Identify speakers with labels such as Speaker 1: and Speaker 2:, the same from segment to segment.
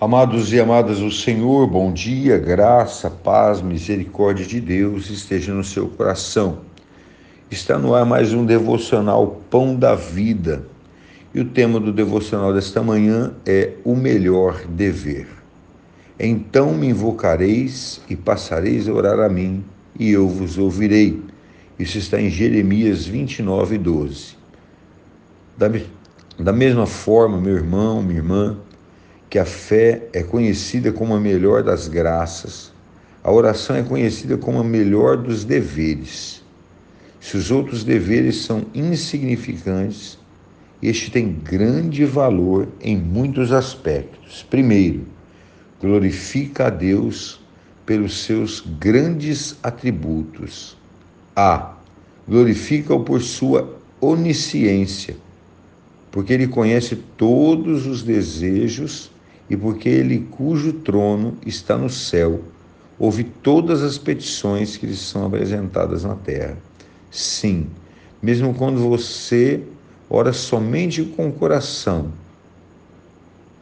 Speaker 1: Amados e amadas do Senhor, bom dia, graça, paz, misericórdia de Deus esteja no seu coração. Está no ar mais um devocional Pão da Vida. E o tema do devocional desta manhã é o melhor dever. Então me invocareis e passareis a orar a mim, e eu vos ouvirei. Isso está em Jeremias 29, 12. Da, da mesma forma, meu irmão, minha irmã, que a fé é conhecida como a melhor das graças, a oração é conhecida como a melhor dos deveres. Se os outros deveres são insignificantes, este tem grande valor em muitos aspectos. Primeiro, glorifica a Deus pelos seus grandes atributos. A. Glorifica-o por sua onisciência, porque ele conhece todos os desejos e porque ele cujo trono está no céu, ouve todas as petições que lhe são apresentadas na terra. Sim, mesmo quando você ora somente com o coração,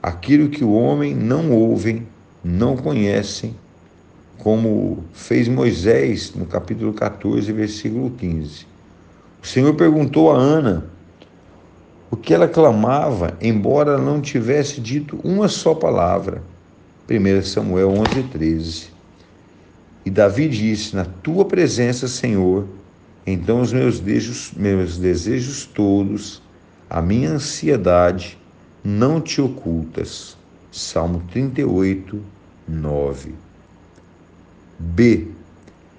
Speaker 1: aquilo que o homem não ouve, não conhece, como fez Moisés no capítulo 14, versículo 15. O Senhor perguntou a Ana o que ela clamava, embora não tivesse dito uma só palavra. 1 Samuel 11, 13. E Davi disse: Na tua presença, Senhor, então os meus desejos, meus desejos todos, a minha ansiedade, não te ocultas. Salmo 38, 9. B.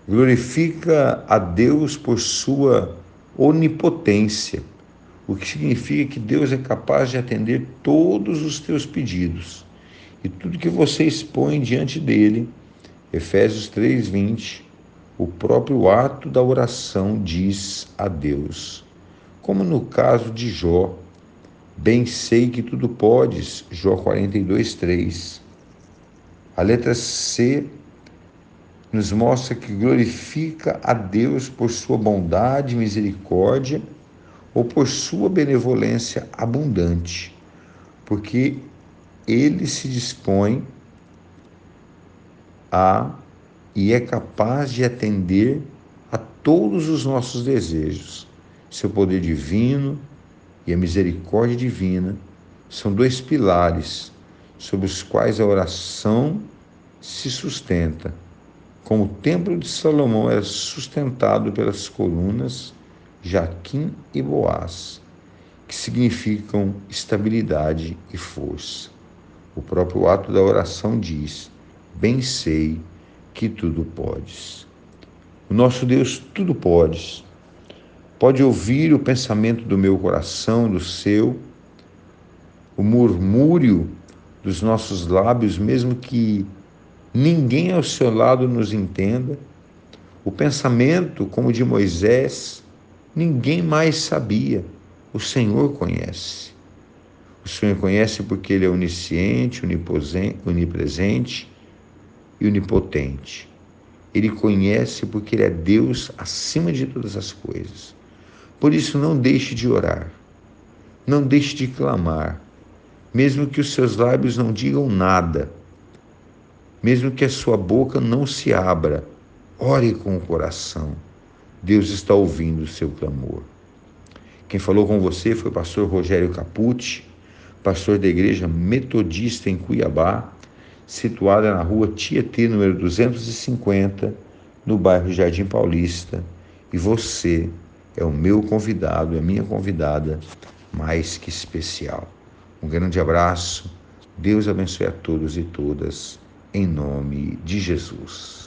Speaker 1: Glorifica a Deus por sua onipotência o que significa que Deus é capaz de atender todos os teus pedidos e tudo que você expõe diante dele. Efésios 3:20. O próprio ato da oração diz a Deus. Como no caso de Jó, bem sei que tudo podes, Jó 42:3. A letra C nos mostra que glorifica a Deus por sua bondade e misericórdia ou por sua benevolência abundante, porque ele se dispõe a e é capaz de atender a todos os nossos desejos. Seu poder divino e a misericórdia divina são dois pilares sobre os quais a oração se sustenta. Como o templo de Salomão era sustentado pelas colunas Jaquim e Boaz, que significam estabilidade e força. O próprio ato da oração diz: Bem sei que tudo podes. O nosso Deus tudo podes. Pode ouvir o pensamento do meu coração, do seu, o murmúrio dos nossos lábios, mesmo que ninguém ao seu lado nos entenda, o pensamento, como de Moisés, Ninguém mais sabia. O Senhor conhece. O Senhor conhece porque Ele é onisciente, onipresente e onipotente. Ele conhece porque Ele é Deus acima de todas as coisas. Por isso, não deixe de orar. Não deixe de clamar. Mesmo que os seus lábios não digam nada. Mesmo que a sua boca não se abra. Ore com o coração Deus está ouvindo o seu clamor. Quem falou com você foi o pastor Rogério Capucci, pastor da igreja metodista em Cuiabá, situada na rua Tietê, número 250, no bairro Jardim Paulista. E você é o meu convidado, é a minha convidada mais que especial. Um grande abraço. Deus abençoe a todos e todas, em nome de Jesus.